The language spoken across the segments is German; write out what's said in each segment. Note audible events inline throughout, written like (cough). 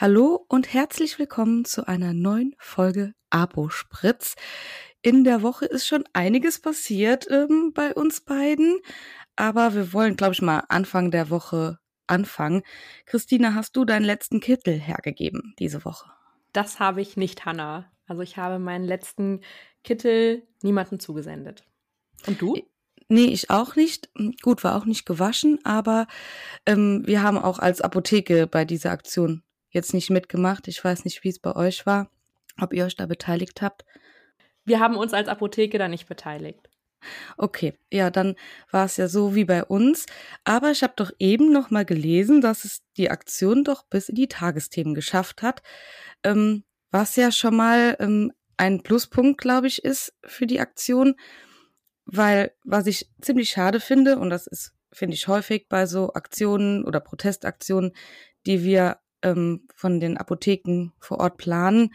Hallo und herzlich willkommen zu einer neuen Folge Abo Spritz. In der Woche ist schon einiges passiert ähm, bei uns beiden, aber wir wollen, glaube ich, mal Anfang der Woche anfangen. Christina, hast du deinen letzten Kittel hergegeben diese Woche? Das habe ich nicht, Hanna. Also ich habe meinen letzten Kittel niemandem zugesendet. Und du? Nee, ich auch nicht. Gut, war auch nicht gewaschen, aber ähm, wir haben auch als Apotheke bei dieser Aktion jetzt nicht mitgemacht. Ich weiß nicht, wie es bei euch war, ob ihr euch da beteiligt habt. Wir haben uns als Apotheke da nicht beteiligt. Okay, ja, dann war es ja so wie bei uns. Aber ich habe doch eben noch mal gelesen, dass es die Aktion doch bis in die Tagesthemen geschafft hat, ähm, was ja schon mal ähm, ein Pluspunkt, glaube ich, ist für die Aktion, weil was ich ziemlich schade finde und das ist finde ich häufig bei so Aktionen oder Protestaktionen, die wir ähm, von den Apotheken vor Ort planen,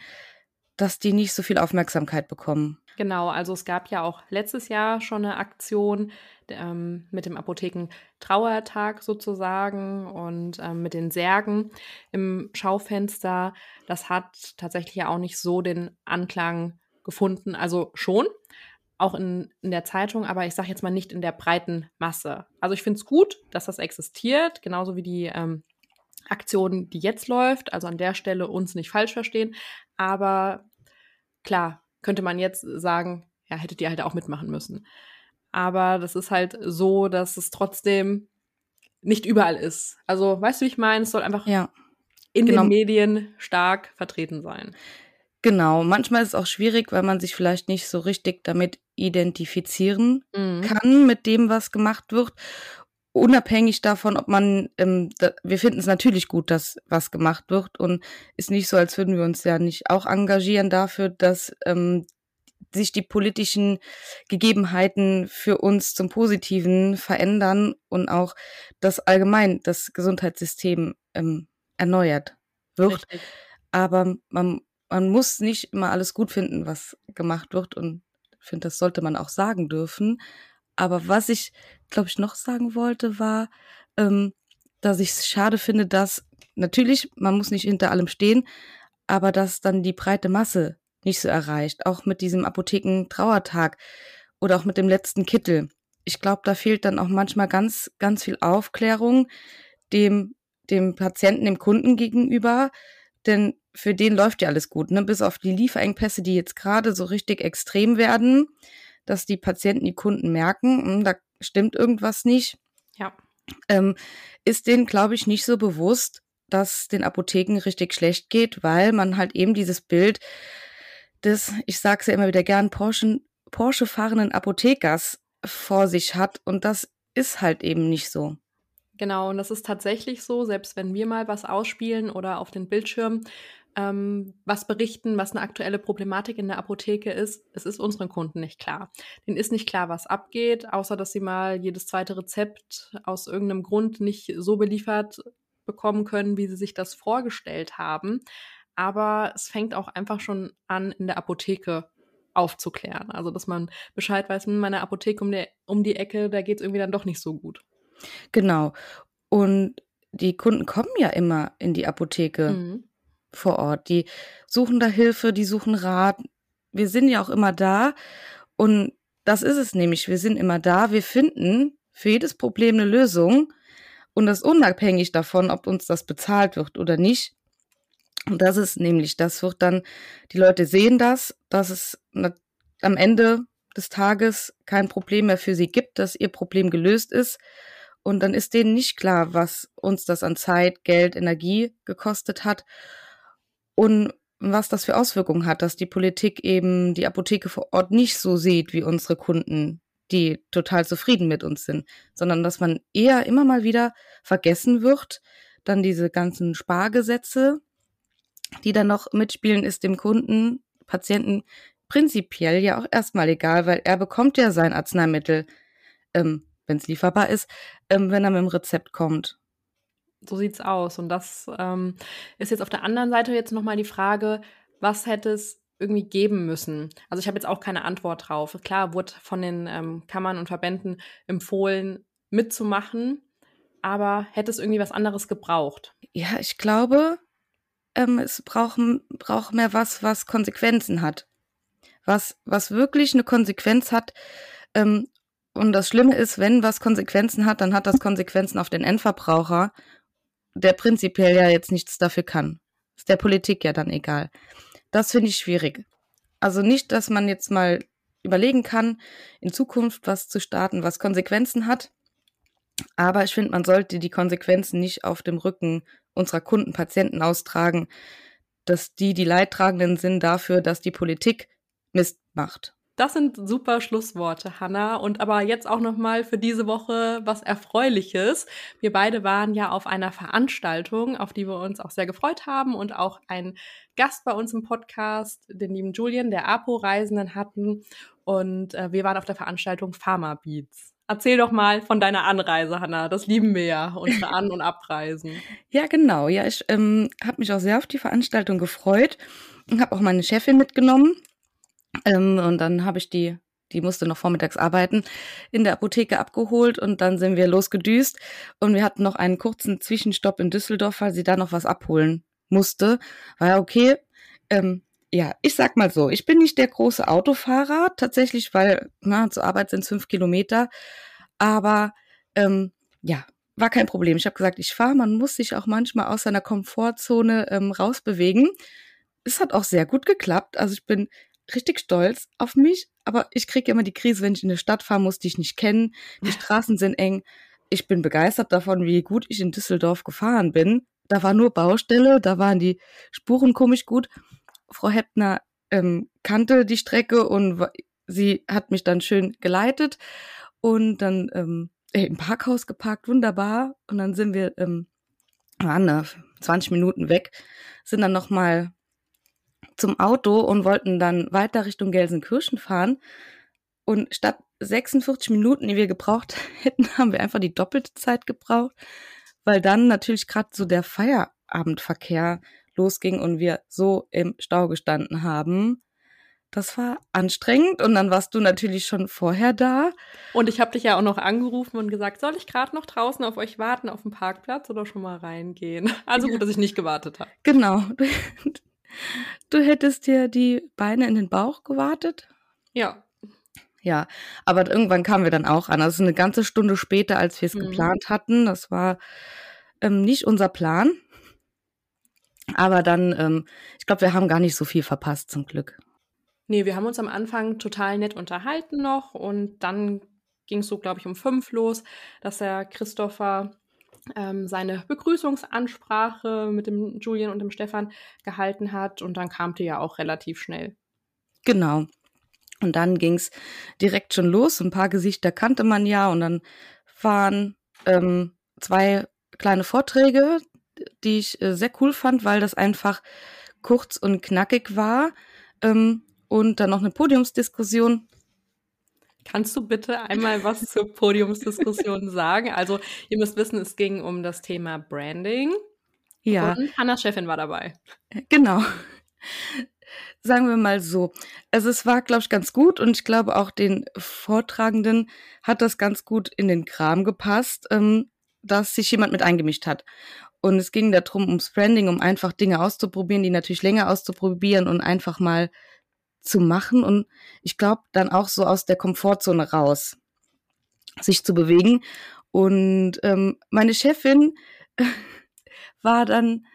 dass die nicht so viel Aufmerksamkeit bekommen. Genau, also es gab ja auch letztes Jahr schon eine Aktion ähm, mit dem Apotheken Trauertag sozusagen und ähm, mit den Särgen im Schaufenster. Das hat tatsächlich ja auch nicht so den Anklang gefunden. Also schon, auch in, in der Zeitung, aber ich sage jetzt mal nicht in der breiten Masse. Also ich finde es gut, dass das existiert, genauso wie die ähm, Aktion, die jetzt läuft. Also an der Stelle uns nicht falsch verstehen. Aber klar, könnte man jetzt sagen, ja, hättet ihr halt auch mitmachen müssen. Aber das ist halt so, dass es trotzdem nicht überall ist. Also, weißt du, wie ich meine? Es soll einfach ja. in genau. den Medien stark vertreten sein. Genau, manchmal ist es auch schwierig, weil man sich vielleicht nicht so richtig damit identifizieren mhm. kann mit dem, was gemacht wird unabhängig davon, ob man, ähm, da, wir finden es natürlich gut, dass was gemacht wird und ist nicht so, als würden wir uns ja nicht auch engagieren dafür, dass ähm, sich die politischen Gegebenheiten für uns zum Positiven verändern und auch das allgemein das Gesundheitssystem ähm, erneuert wird. Richtig. Aber man, man muss nicht immer alles gut finden, was gemacht wird und ich finde, das sollte man auch sagen dürfen. Aber was ich, glaube ich, noch sagen wollte, war, ähm, dass ich es schade finde, dass natürlich, man muss nicht hinter allem stehen, aber dass dann die breite Masse nicht so erreicht. Auch mit diesem Apotheken-Trauertag oder auch mit dem letzten Kittel. Ich glaube, da fehlt dann auch manchmal ganz, ganz viel Aufklärung dem, dem Patienten, dem Kunden gegenüber. Denn für den läuft ja alles gut, ne? Bis auf die Lieferengpässe, die jetzt gerade so richtig extrem werden dass die Patienten, die Kunden merken, hm, da stimmt irgendwas nicht. Ja. Ähm, ist denen, glaube ich, nicht so bewusst, dass den Apotheken richtig schlecht geht, weil man halt eben dieses Bild des, ich sage es ja immer wieder gern, Porsche, Porsche fahrenden Apothekers vor sich hat und das ist halt eben nicht so. Genau, und das ist tatsächlich so, selbst wenn wir mal was ausspielen oder auf den Bildschirm ähm, was berichten, was eine aktuelle Problematik in der Apotheke ist, es ist unseren Kunden nicht klar. Denen ist nicht klar, was abgeht, außer dass sie mal jedes zweite Rezept aus irgendeinem Grund nicht so beliefert bekommen können, wie sie sich das vorgestellt haben. Aber es fängt auch einfach schon an, in der Apotheke aufzuklären. Also, dass man Bescheid weiß, in hm, meiner Apotheke um, der, um die Ecke, da geht es irgendwie dann doch nicht so gut. Genau. Und die Kunden kommen ja immer in die Apotheke. Mhm vor Ort. Die suchen da Hilfe, die suchen Rat. Wir sind ja auch immer da. Und das ist es nämlich. Wir sind immer da. Wir finden für jedes Problem eine Lösung. Und das unabhängig davon, ob uns das bezahlt wird oder nicht. Und das ist nämlich, das wird dann, die Leute sehen das, dass es am Ende des Tages kein Problem mehr für sie gibt, dass ihr Problem gelöst ist. Und dann ist denen nicht klar, was uns das an Zeit, Geld, Energie gekostet hat und was das für Auswirkungen hat, dass die Politik eben die Apotheke vor Ort nicht so sieht wie unsere Kunden, die total zufrieden mit uns sind, sondern dass man eher immer mal wieder vergessen wird, dann diese ganzen Spargesetze, die dann noch mitspielen, ist dem Kunden, Patienten prinzipiell ja auch erstmal egal, weil er bekommt ja sein Arzneimittel, ähm, wenn es lieferbar ist, ähm, wenn er mit dem Rezept kommt so sieht's aus. Und das ähm, ist jetzt auf der anderen Seite jetzt nochmal die Frage, was hätte es irgendwie geben müssen? Also ich habe jetzt auch keine Antwort drauf. Klar, wurde von den ähm, Kammern und Verbänden empfohlen, mitzumachen, aber hätte es irgendwie was anderes gebraucht? Ja, ich glaube, ähm, es braucht, braucht mehr was, was Konsequenzen hat. Was, was wirklich eine Konsequenz hat. Ähm, und das Schlimme ist, wenn was Konsequenzen hat, dann hat das Konsequenzen auf den Endverbraucher, der prinzipiell ja jetzt nichts dafür kann. Ist der Politik ja dann egal. Das finde ich schwierig. Also nicht, dass man jetzt mal überlegen kann, in Zukunft was zu starten, was Konsequenzen hat. Aber ich finde, man sollte die Konsequenzen nicht auf dem Rücken unserer Kunden, Patienten austragen, dass die die Leidtragenden sind dafür, dass die Politik Mist macht. Das sind super Schlussworte, Hanna. Und aber jetzt auch noch mal für diese Woche was Erfreuliches. Wir beide waren ja auf einer Veranstaltung, auf die wir uns auch sehr gefreut haben und auch einen Gast bei uns im Podcast, den lieben Julian, der APO-Reisenden hatten. Und äh, wir waren auf der Veranstaltung Pharma Beats. Erzähl doch mal von deiner Anreise, Hanna. Das lieben wir ja, unsere An- und Abreisen. (laughs) Ja, genau. Ja, ich ähm, habe mich auch sehr auf die Veranstaltung gefreut und habe auch meine Chefin mitgenommen. Ähm, und dann habe ich die, die musste noch vormittags arbeiten, in der Apotheke abgeholt und dann sind wir losgedüst. Und wir hatten noch einen kurzen Zwischenstopp in Düsseldorf, weil sie da noch was abholen musste. War ja okay. Ähm, ja, ich sag mal so, ich bin nicht der große Autofahrer, tatsächlich, weil na, zur Arbeit sind es fünf Kilometer. Aber ähm, ja, war kein Problem. Ich habe gesagt, ich fahre. Man muss sich auch manchmal aus seiner Komfortzone ähm, rausbewegen. Es hat auch sehr gut geklappt. Also ich bin richtig stolz auf mich, aber ich kriege immer die Krise, wenn ich in eine Stadt fahren muss, die ich nicht kenne. Die Straßen sind eng. Ich bin begeistert davon, wie gut ich in Düsseldorf gefahren bin. Da war nur Baustelle, da waren die Spuren komisch gut. Frau Heppner ähm, kannte die Strecke und sie hat mich dann schön geleitet und dann ähm, im Parkhaus geparkt, wunderbar. Und dann sind wir, ähm, waren da 20 Minuten weg, sind dann nochmal zum Auto und wollten dann weiter Richtung Gelsenkirchen fahren. Und statt 46 Minuten, die wir gebraucht (laughs) hätten, haben wir einfach die doppelte Zeit gebraucht, weil dann natürlich gerade so der Feierabendverkehr losging und wir so im Stau gestanden haben. Das war anstrengend und dann warst du natürlich schon vorher da. Und ich habe dich ja auch noch angerufen und gesagt, soll ich gerade noch draußen auf euch warten auf dem Parkplatz oder schon mal reingehen? Also gut, dass ich nicht gewartet habe. Genau. (laughs) Du hättest dir die Beine in den Bauch gewartet? Ja. Ja, aber irgendwann kamen wir dann auch an. Also eine ganze Stunde später, als wir es mhm. geplant hatten. Das war ähm, nicht unser Plan. Aber dann, ähm, ich glaube, wir haben gar nicht so viel verpasst, zum Glück. Nee, wir haben uns am Anfang total nett unterhalten noch und dann ging es so, glaube ich, um fünf los, dass der Christopher ähm, seine Begrüßungsansprache mit dem Julian und dem Stefan gehalten hat und dann kam die ja auch relativ schnell. Genau. Und dann ging es direkt schon los. Ein paar Gesichter kannte man ja und dann waren ähm, zwei kleine Vorträge, die ich äh, sehr cool fand, weil das einfach kurz und knackig war. Ähm, und dann noch eine Podiumsdiskussion Kannst du bitte einmal was zur Podiumsdiskussion (laughs) sagen? Also, ihr müsst wissen, es ging um das Thema Branding. Ja. Und Hannas Chefin war dabei. Genau. Sagen wir mal so. Also, es war, glaube ich, ganz gut und ich glaube auch den Vortragenden hat das ganz gut in den Kram gepasst, ähm, dass sich jemand mit eingemischt hat. Und es ging darum, ums Branding, um einfach Dinge auszuprobieren, die natürlich länger auszuprobieren und einfach mal zu machen und ich glaube dann auch so aus der Komfortzone raus sich zu bewegen. Und ähm, meine Chefin (laughs) war dann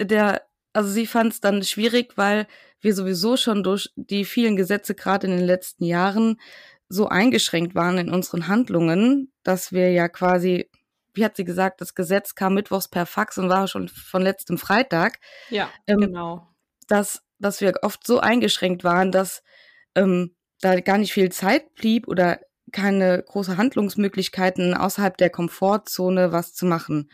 der, also sie fand es dann schwierig, weil wir sowieso schon durch die vielen Gesetze gerade in den letzten Jahren so eingeschränkt waren in unseren Handlungen, dass wir ja quasi, wie hat sie gesagt, das Gesetz kam mittwochs per Fax und war schon von letztem Freitag. Ja, ähm, genau. Dass dass wir oft so eingeschränkt waren, dass ähm, da gar nicht viel Zeit blieb oder keine große Handlungsmöglichkeiten außerhalb der Komfortzone was zu machen.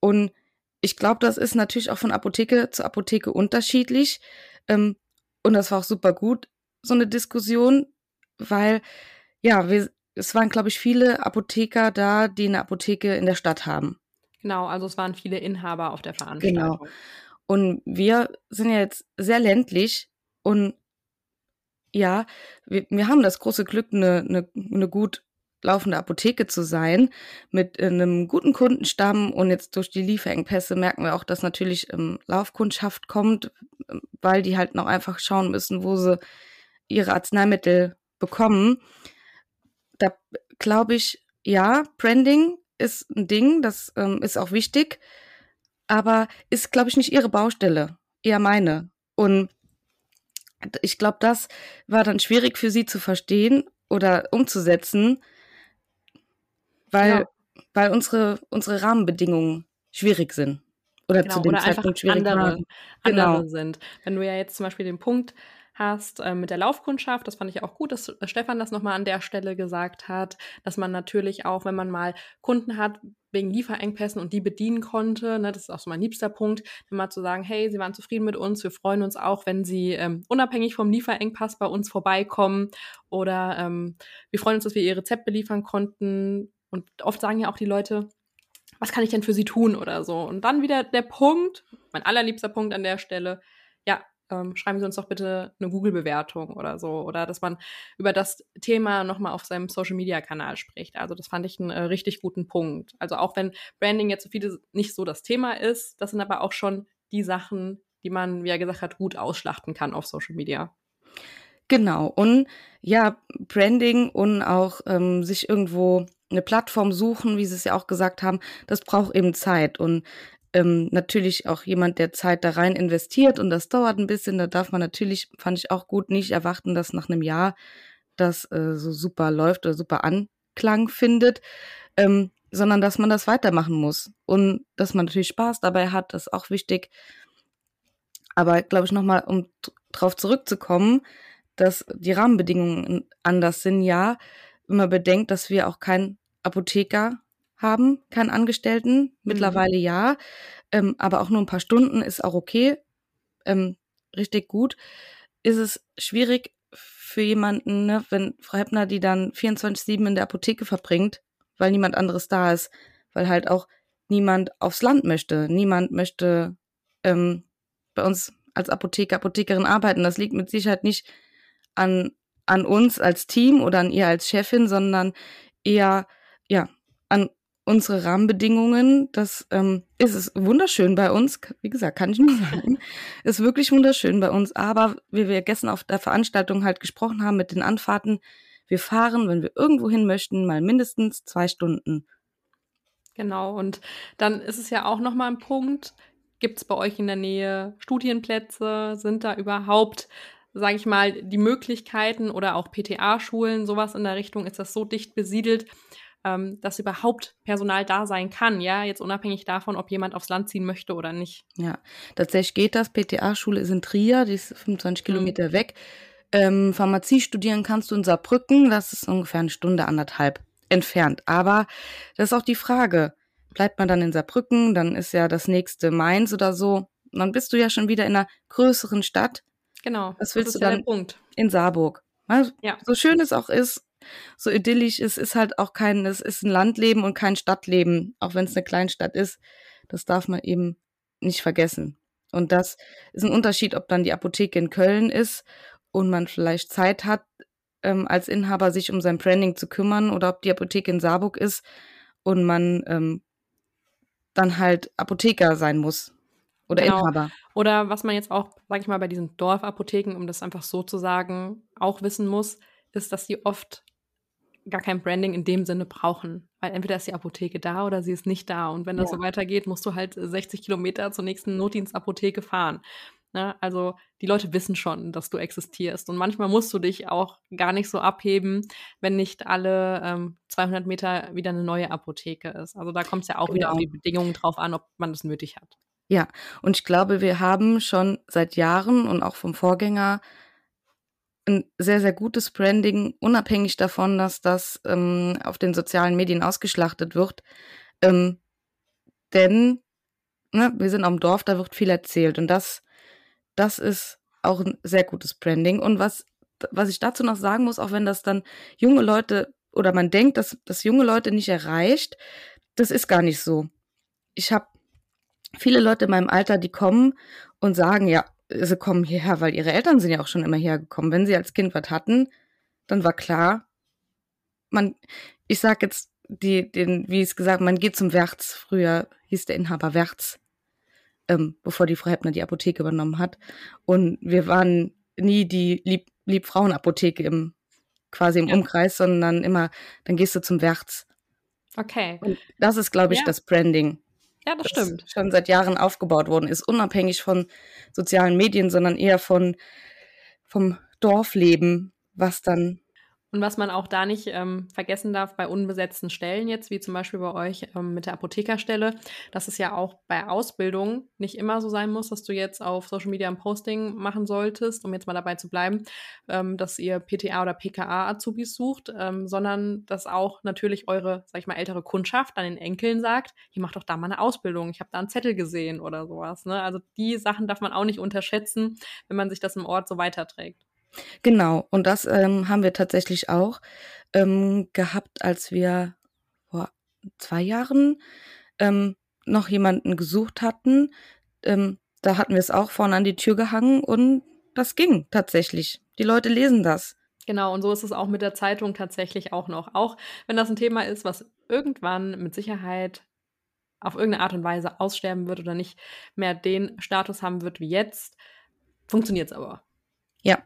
Und ich glaube, das ist natürlich auch von Apotheke zu Apotheke unterschiedlich. Ähm, und das war auch super gut, so eine Diskussion, weil ja, wir, es waren, glaube ich, viele Apotheker da, die eine Apotheke in der Stadt haben. Genau, also es waren viele Inhaber auf der Veranstaltung. Genau. Und wir sind ja jetzt sehr ländlich und ja, wir, wir haben das große Glück, eine, eine, eine gut laufende Apotheke zu sein, mit einem guten Kundenstamm und jetzt durch die Lieferengpässe merken wir auch, dass natürlich ähm, Laufkundschaft kommt, weil die halt noch einfach schauen müssen, wo sie ihre Arzneimittel bekommen. Da glaube ich, ja, Branding ist ein Ding, das ähm, ist auch wichtig, aber ist, glaube ich, nicht ihre Baustelle, eher meine. Und ich glaube, das war dann schwierig für sie zu verstehen oder umzusetzen, weil, ja. weil unsere, unsere Rahmenbedingungen schwierig sind. Oder genau, zu dem oder Zeitpunkt schwierig andere, waren. Andere genau. sind. Wenn du ja jetzt zum Beispiel den Punkt hast äh, mit der Laufkundschaft. Das fand ich auch gut, dass äh, Stefan das nochmal an der Stelle gesagt hat, dass man natürlich auch, wenn man mal Kunden hat wegen Lieferengpässen und die bedienen konnte, ne, das ist auch so mein liebster Punkt, immer zu sagen, hey, sie waren zufrieden mit uns, wir freuen uns auch, wenn sie ähm, unabhängig vom Lieferengpass bei uns vorbeikommen oder ähm, wir freuen uns, dass wir ihr Rezept beliefern konnten. Und oft sagen ja auch die Leute, was kann ich denn für sie tun oder so. Und dann wieder der Punkt, mein allerliebster Punkt an der Stelle, ähm, schreiben Sie uns doch bitte eine Google-Bewertung oder so. Oder dass man über das Thema nochmal auf seinem Social-Media-Kanal spricht. Also das fand ich einen äh, richtig guten Punkt. Also auch wenn Branding jetzt für viele nicht so das Thema ist, das sind aber auch schon die Sachen, die man, wie er gesagt hat, gut ausschlachten kann auf Social Media. Genau. Und ja, Branding und auch ähm, sich irgendwo eine Plattform suchen, wie Sie es ja auch gesagt haben, das braucht eben Zeit. Und ähm, natürlich auch jemand, der Zeit da rein investiert und das dauert ein bisschen. Da darf man natürlich, fand ich auch gut, nicht erwarten, dass nach einem Jahr das äh, so super läuft oder super Anklang findet, ähm, sondern dass man das weitermachen muss und dass man natürlich Spaß dabei hat, das ist auch wichtig. Aber glaube ich nochmal, um drauf zurückzukommen, dass die Rahmenbedingungen anders sind, ja, man bedenkt, dass wir auch kein Apotheker haben, keinen Angestellten. Mhm. Mittlerweile ja, ähm, aber auch nur ein paar Stunden ist auch okay, ähm, richtig gut. Ist es schwierig für jemanden, ne, wenn Frau Heppner die dann 24-7 in der Apotheke verbringt, weil niemand anderes da ist, weil halt auch niemand aufs Land möchte. Niemand möchte ähm, bei uns als Apotheker, Apothekerin arbeiten. Das liegt mit Sicherheit nicht an, an uns als Team oder an ihr als Chefin, sondern eher ja, an unsere Rahmenbedingungen, das ähm, ist es wunderschön bei uns. Wie gesagt, kann ich nur (laughs) sagen. ist wirklich wunderschön bei uns. Aber wie wir gestern auf der Veranstaltung halt gesprochen haben mit den Anfahrten, wir fahren, wenn wir irgendwo hin möchten, mal mindestens zwei Stunden. Genau. Und dann ist es ja auch nochmal ein Punkt. Gibt es bei euch in der Nähe Studienplätze? Sind da überhaupt sage ich mal, die Möglichkeiten oder auch PTA-Schulen, sowas in der Richtung, ist das so dicht besiedelt, ähm, dass überhaupt Personal da sein kann, ja, jetzt unabhängig davon, ob jemand aufs Land ziehen möchte oder nicht. Ja, tatsächlich geht das. PTA-Schule ist in Trier, die ist 25 mhm. Kilometer weg. Ähm, Pharmazie studieren kannst du in Saarbrücken, das ist ungefähr eine Stunde, anderthalb entfernt. Aber das ist auch die Frage, bleibt man dann in Saarbrücken, dann ist ja das nächste Mainz oder so, und dann bist du ja schon wieder in einer größeren Stadt. Genau. Was willst du dann in Saarburg? Ja. So schön es auch ist, so idyllisch ist, ist halt auch kein, es ist ein Landleben und kein Stadtleben, auch wenn es eine Kleinstadt ist. Das darf man eben nicht vergessen. Und das ist ein Unterschied, ob dann die Apotheke in Köln ist und man vielleicht Zeit hat, ähm, als Inhaber sich um sein Branding zu kümmern oder ob die Apotheke in Saarburg ist und man ähm, dann halt Apotheker sein muss oder genau. Inhaber. Oder was man jetzt auch, sag ich mal, bei diesen Dorfapotheken, um das einfach so zu sagen, auch wissen muss, ist, dass die oft gar kein Branding in dem Sinne brauchen. Weil entweder ist die Apotheke da oder sie ist nicht da. Und wenn das ja. so weitergeht, musst du halt 60 Kilometer zur nächsten Notdienstapotheke fahren. Ne? Also die Leute wissen schon, dass du existierst. Und manchmal musst du dich auch gar nicht so abheben, wenn nicht alle ähm, 200 Meter wieder eine neue Apotheke ist. Also da kommt es ja auch genau. wieder auf die Bedingungen drauf an, ob man das nötig hat. Ja, und ich glaube, wir haben schon seit Jahren und auch vom Vorgänger ein sehr, sehr gutes Branding, unabhängig davon, dass das ähm, auf den sozialen Medien ausgeschlachtet wird. Ähm, denn ne, wir sind am Dorf, da wird viel erzählt und das, das ist auch ein sehr gutes Branding. Und was, was ich dazu noch sagen muss, auch wenn das dann junge Leute oder man denkt, dass das junge Leute nicht erreicht, das ist gar nicht so. Ich habe viele Leute in meinem Alter, die kommen und sagen, ja, sie kommen hierher, weil ihre Eltern sind ja auch schon immer hergekommen. Wenn sie als Kind was hatten, dann war klar, man, ich sag jetzt die, den, wie es gesagt, man geht zum Werts. Früher hieß der Inhaber Werts, ähm, bevor die Frau Heppner die Apotheke übernommen hat. Und wir waren nie die Lieb Liebfrauenapotheke im quasi im ja. Umkreis, sondern immer, dann gehst du zum Werts. Okay. Und das ist, glaube ich, ja. das Branding. Ja, das, das stimmt. Schon seit Jahren aufgebaut worden ist, unabhängig von sozialen Medien, sondern eher von vom Dorfleben, was dann und was man auch da nicht ähm, vergessen darf bei unbesetzten Stellen jetzt, wie zum Beispiel bei euch ähm, mit der Apothekerstelle, dass es ja auch bei Ausbildung nicht immer so sein muss, dass du jetzt auf Social Media ein Posting machen solltest, um jetzt mal dabei zu bleiben, ähm, dass ihr PTA oder PKA Azubis sucht, ähm, sondern dass auch natürlich eure, sag ich mal, ältere Kundschaft an den Enkeln sagt, ihr macht doch da mal eine Ausbildung, ich habe da einen Zettel gesehen oder sowas. Ne? Also die Sachen darf man auch nicht unterschätzen, wenn man sich das im Ort so weiterträgt. Genau, und das ähm, haben wir tatsächlich auch ähm, gehabt, als wir vor zwei Jahren ähm, noch jemanden gesucht hatten. Ähm, da hatten wir es auch vorne an die Tür gehangen und das ging tatsächlich. Die Leute lesen das. Genau, und so ist es auch mit der Zeitung tatsächlich auch noch. Auch wenn das ein Thema ist, was irgendwann mit Sicherheit auf irgendeine Art und Weise aussterben wird oder nicht mehr den Status haben wird wie jetzt, funktioniert es aber. Ja,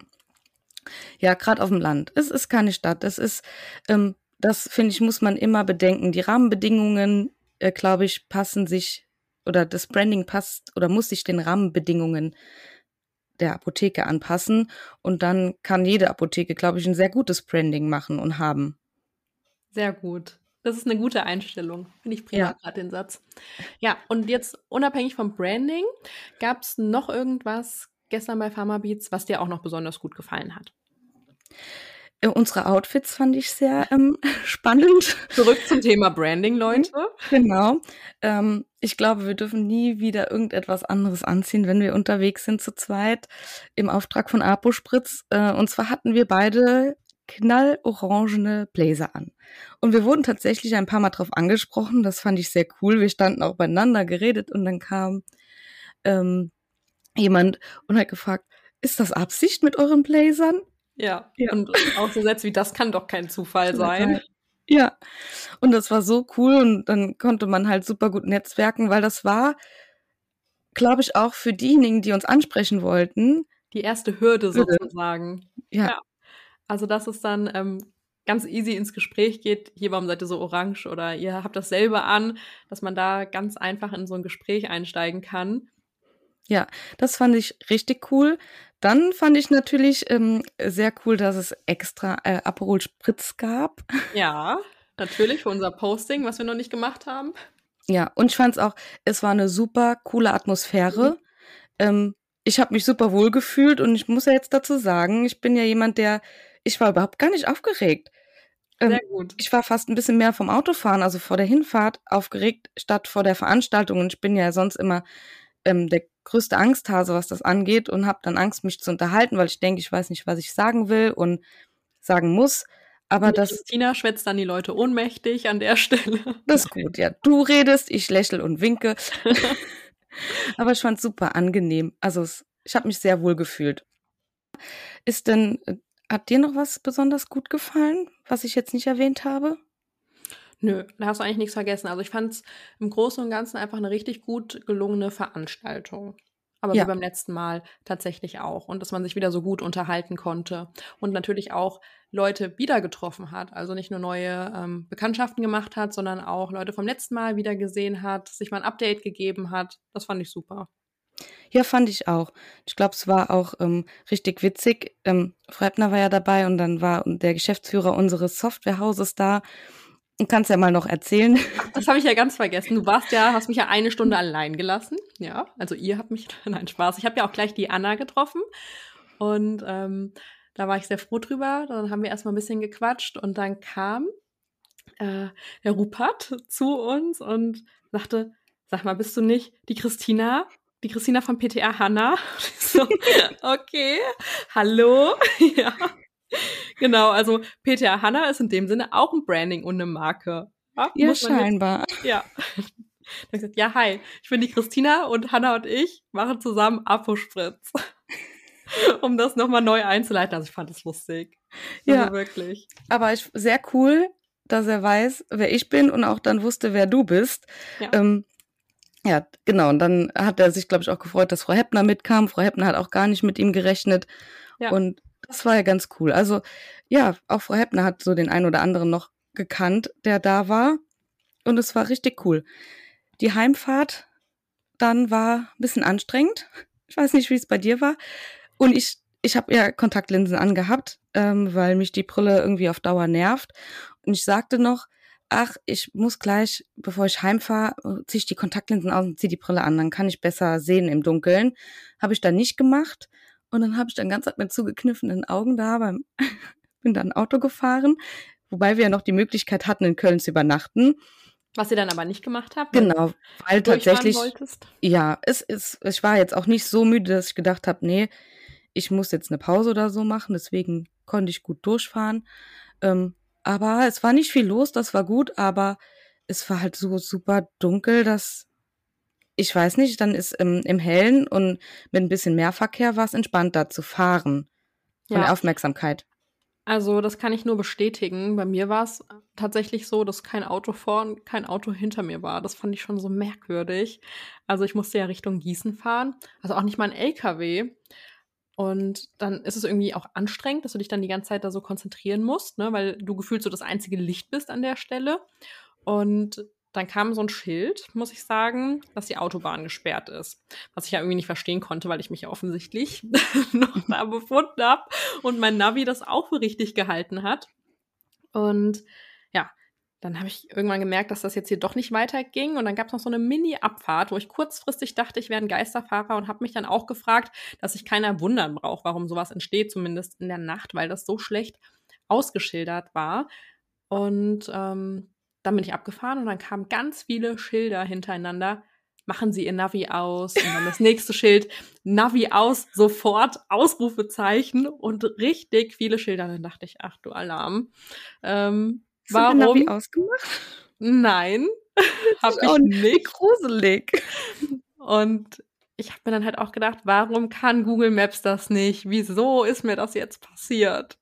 ja, gerade auf dem Land. Es ist keine Stadt. Es ist, ähm, das finde ich, muss man immer bedenken. Die Rahmenbedingungen, äh, glaube ich, passen sich oder das Branding passt oder muss sich den Rahmenbedingungen der Apotheke anpassen. Und dann kann jede Apotheke, glaube ich, ein sehr gutes Branding machen und haben. Sehr gut. Das ist eine gute Einstellung. Finde ich prima ja. gerade den Satz. Ja, und jetzt unabhängig vom Branding, gab es noch irgendwas gestern bei Pharmabeats, was dir auch noch besonders gut gefallen hat? Äh, unsere Outfits fand ich sehr ähm, (laughs) spannend. Zurück zum Thema (laughs) Branding, Leute. Genau. Ähm, ich glaube, wir dürfen nie wieder irgendetwas anderes anziehen, wenn wir unterwegs sind zu zweit im Auftrag von Apo Spritz. Äh, und zwar hatten wir beide knallorangene Blazer an. Und wir wurden tatsächlich ein paar Mal drauf angesprochen. Das fand ich sehr cool. Wir standen auch beieinander geredet und dann kam ähm, jemand und hat gefragt, ist das Absicht mit euren Blazern? Ja. ja. Und auch so Sätze wie das kann doch kein Zufall sein. Ja. Und das war so cool und dann konnte man halt super gut netzwerken, weil das war, glaube ich, auch für diejenigen, die uns ansprechen wollten. Die erste Hürde, Hürde. sozusagen. Ja. ja. Also, dass es dann ähm, ganz easy ins Gespräch geht. Hier, warum seid ihr so orange? Oder ihr habt dasselbe an, dass man da ganz einfach in so ein Gespräch einsteigen kann. Ja, das fand ich richtig cool. Dann fand ich natürlich ähm, sehr cool, dass es extra äh, Aperol Spritz gab. Ja, natürlich für unser Posting, was wir noch nicht gemacht haben. Ja, und ich fand es auch, es war eine super coole Atmosphäre. Mhm. Ähm, ich habe mich super wohl gefühlt und ich muss ja jetzt dazu sagen, ich bin ja jemand, der, ich war überhaupt gar nicht aufgeregt. Ähm, Sehr gut. Ich war fast ein bisschen mehr vom Autofahren, also vor der Hinfahrt aufgeregt, statt vor der Veranstaltung. Und ich bin ja sonst immer ähm, der größte Angsthase, was das angeht und habe dann Angst, mich zu unterhalten, weil ich denke, ich weiß nicht, was ich sagen will und sagen muss. Aber das. Christina schwätzt dann die Leute ohnmächtig an der (laughs) Stelle. Das ist gut, ja. Du redest, ich lächle und winke. (laughs) Aber ich fand es super angenehm. Also es, ich habe mich sehr wohl gefühlt. Ist denn, äh, hat dir noch was besonders gut gefallen, was ich jetzt nicht erwähnt habe? Nö, da hast du eigentlich nichts vergessen. Also ich fand es im Großen und Ganzen einfach eine richtig gut gelungene Veranstaltung. Aber ja. wie beim letzten Mal tatsächlich auch. Und dass man sich wieder so gut unterhalten konnte. Und natürlich auch Leute wieder getroffen hat. Also nicht nur neue ähm, Bekanntschaften gemacht hat, sondern auch Leute vom letzten Mal wieder gesehen hat, sich mal ein Update gegeben hat. Das fand ich super. Ja, fand ich auch. Ich glaube, es war auch ähm, richtig witzig. Ähm, Freibner war ja dabei und dann war der Geschäftsführer unseres Softwarehauses da. Du kannst ja mal noch erzählen. Das habe ich ja ganz vergessen. Du warst ja, hast mich ja eine Stunde allein gelassen. Ja, also ihr habt mich, (laughs) nein, Spaß. Ich habe ja auch gleich die Anna getroffen. Und ähm, da war ich sehr froh drüber. Dann haben wir erstmal ein bisschen gequatscht und dann kam äh, der Rupert (laughs) zu uns und sagte, sag mal, bist du nicht die Christina? Die Christina von PTA Hanna? (laughs) so, okay, hallo. ja. Genau, also PTA Hanna ist in dem Sinne auch ein Branding und eine Marke. Ja, ja scheinbar. Jetzt, ja. (laughs) Dann gesagt, ja, hi, ich bin die Christina und Hanna und ich machen zusammen Apospritz. (laughs) um das nochmal neu einzuleiten. Also ich fand das lustig. ja, also wirklich. Aber ich, sehr cool, dass er weiß, wer ich bin und auch dann wusste, wer du bist. Ja. Ähm, ja, genau. Und dann hat er sich, glaube ich, auch gefreut, dass Frau Heppner mitkam. Frau Heppner hat auch gar nicht mit ihm gerechnet. Ja. Und das war ja ganz cool. Also, ja, auch Frau Heppner hat so den einen oder anderen noch gekannt, der da war. Und es war richtig cool. Die Heimfahrt dann war ein bisschen anstrengend. Ich weiß nicht, wie es bei dir war. Und ich, ich habe ja Kontaktlinsen angehabt, ähm, weil mich die Brille irgendwie auf Dauer nervt. Und ich sagte noch, ach, ich muss gleich, bevor ich heimfahre, ziehe ich die Kontaktlinsen aus und ziehe die Brille an, dann kann ich besser sehen im Dunkeln. Habe ich dann nicht gemacht. Und dann habe ich dann ganz mit zugekniffenen Augen da beim, (laughs) bin dann Auto gefahren, wobei wir ja noch die Möglichkeit hatten, in Köln zu übernachten. Was ihr dann aber nicht gemacht habt? Genau, weil tatsächlich. Ja, es ist, ich war jetzt auch nicht so müde, dass ich gedacht habe, nee, ich muss jetzt eine Pause oder so machen, deswegen konnte ich gut durchfahren. Ähm, aber es war nicht viel los, das war gut, aber es war halt so super dunkel, dass ich weiß nicht, dann ist im, im Hellen und mit ein bisschen mehr Verkehr war es entspannter zu fahren. Von ja. der Aufmerksamkeit. Also, das kann ich nur bestätigen. Bei mir war es tatsächlich so, dass kein Auto vor und kein Auto hinter mir war. Das fand ich schon so merkwürdig. Also, ich musste ja Richtung Gießen fahren. Also auch nicht mal ein LKW. Und dann ist es irgendwie auch anstrengend, dass du dich dann die ganze Zeit da so konzentrieren musst, ne? weil du gefühlt so das einzige Licht bist an der Stelle. Und dann kam so ein Schild, muss ich sagen, dass die Autobahn gesperrt ist. Was ich ja irgendwie nicht verstehen konnte, weil ich mich ja offensichtlich (laughs) noch da befunden habe und mein Navi das auch für richtig gehalten hat. Und ja, dann habe ich irgendwann gemerkt, dass das jetzt hier doch nicht weiterging. Und dann gab es noch so eine Mini-Abfahrt, wo ich kurzfristig dachte, ich wäre ein Geisterfahrer und habe mich dann auch gefragt, dass sich keiner wundern braucht, warum sowas entsteht, zumindest in der Nacht, weil das so schlecht ausgeschildert war. Und ähm, dann bin ich abgefahren und dann kamen ganz viele Schilder hintereinander. Machen Sie Ihr Navi aus. Und dann das nächste Schild, Navi aus, sofort, Ausrufezeichen und richtig viele Schilder. Dann dachte ich, ach du Alarm. Ähm, Warum? Navi ausgemacht? Nein, habe ich auch nicht. gruselig. Und ich habe mir dann halt auch gedacht, warum kann Google Maps das nicht? Wieso ist mir das jetzt passiert?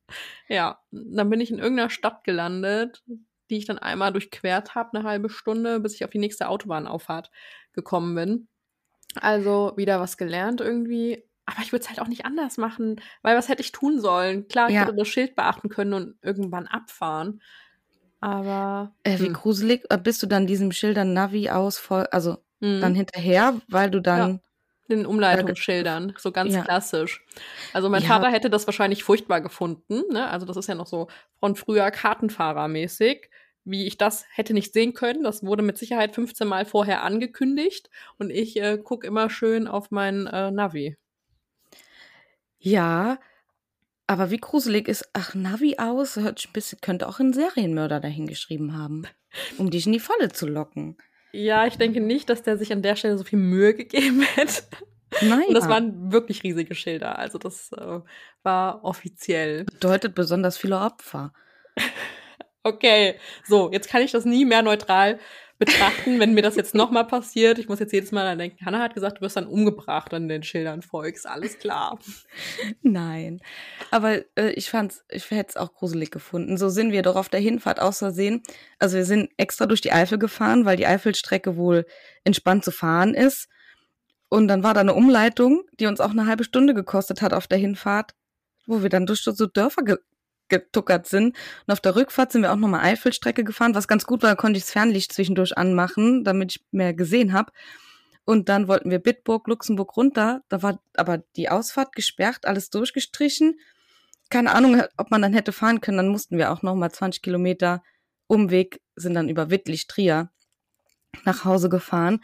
Ja, dann bin ich in irgendeiner Stadt gelandet, die ich dann einmal durchquert habe, eine halbe Stunde, bis ich auf die nächste Autobahnauffahrt gekommen bin. Also wieder was gelernt irgendwie. Aber ich würde es halt auch nicht anders machen, weil was hätte ich tun sollen? Klar, ich ja. hätte das Schild beachten können und irgendwann abfahren. Aber. Äh, wie hm. gruselig. Äh, bist du dann diesem Schildern Navi aus, voll, also hm. dann hinterher, weil du dann. Ja. Den Umleitungsschildern, so ganz ja. klassisch. Also mein ja. Vater hätte das wahrscheinlich furchtbar gefunden. Ne? Also das ist ja noch so von früher Kartenfahrermäßig. Wie ich das hätte nicht sehen können, das wurde mit Sicherheit 15 Mal vorher angekündigt und ich äh, gucke immer schön auf mein äh, Navi. Ja, aber wie gruselig ist, ach, Navi aus, hört ein bisschen, könnte auch ein Serienmörder dahingeschrieben haben, um dich in die Falle zu locken. Ja, ich denke nicht, dass der sich an der Stelle so viel Mühe gegeben (laughs) hätte. Nein. Und das waren wirklich riesige Schilder. Also das äh, war offiziell. Bedeutet besonders viele Opfer. (laughs) okay, so, jetzt kann ich das nie mehr neutral betrachten, wenn mir das jetzt nochmal passiert. Ich muss jetzt jedes Mal dann denken, Hannah hat gesagt, du wirst dann umgebracht an den Schildern folgst. Alles klar. Nein. Aber äh, ich fand's, ich hätte es auch gruselig gefunden. So sind wir doch auf der Hinfahrt aus Versehen. Also wir sind extra durch die Eifel gefahren, weil die Eifelstrecke wohl entspannt zu fahren ist. Und dann war da eine Umleitung, die uns auch eine halbe Stunde gekostet hat auf der Hinfahrt, wo wir dann durch so Dörfer ge getuckert sind. Und auf der Rückfahrt sind wir auch nochmal Eifelstrecke gefahren, was ganz gut war, da konnte ich das Fernlicht zwischendurch anmachen, damit ich mehr gesehen habe. Und dann wollten wir Bitburg, Luxemburg runter. Da war aber die Ausfahrt gesperrt, alles durchgestrichen. Keine Ahnung, ob man dann hätte fahren können. Dann mussten wir auch nochmal 20 Kilometer Umweg, sind dann über Wittlich, Trier nach Hause gefahren.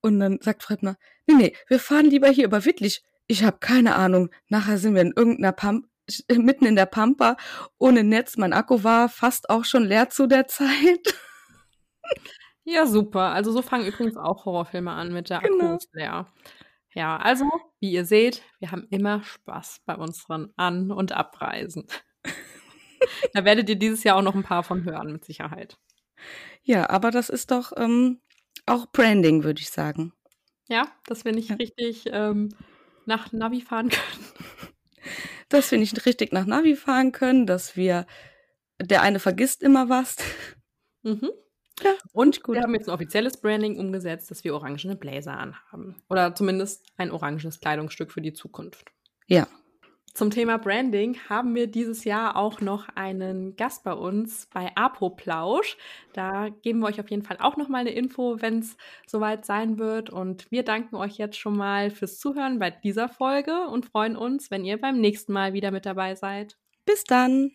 Und dann sagt Fredner, nee, nee, wir fahren lieber hier über Wittlich. Ich habe keine Ahnung. Nachher sind wir in irgendeiner Pump (laughs) mitten in der Pampa ohne Netz. Mein Akku war fast auch schon leer zu der Zeit. (laughs) Ja, super. Also so fangen übrigens auch Horrorfilme an mit der genau. Akku ist leer. Ja, also, wie ihr seht, wir haben immer Spaß bei unseren An- und Abreisen. (laughs) da werdet ihr dieses Jahr auch noch ein paar von hören, mit Sicherheit. Ja, aber das ist doch ähm, auch Branding, würde ich sagen. Ja, dass wir nicht ja. richtig ähm, nach Navi fahren können. Dass wir nicht richtig nach Navi fahren können, dass wir, der eine vergisst immer was. Mhm. Ja, und gut. wir haben jetzt ein offizielles Branding umgesetzt, dass wir orangene Bläser anhaben. Oder zumindest ein orangenes Kleidungsstück für die Zukunft. Ja. Zum Thema Branding haben wir dieses Jahr auch noch einen Gast bei uns bei Apoplausch. Da geben wir euch auf jeden Fall auch noch mal eine Info, wenn es soweit sein wird. Und wir danken euch jetzt schon mal fürs Zuhören bei dieser Folge und freuen uns, wenn ihr beim nächsten Mal wieder mit dabei seid. Bis dann!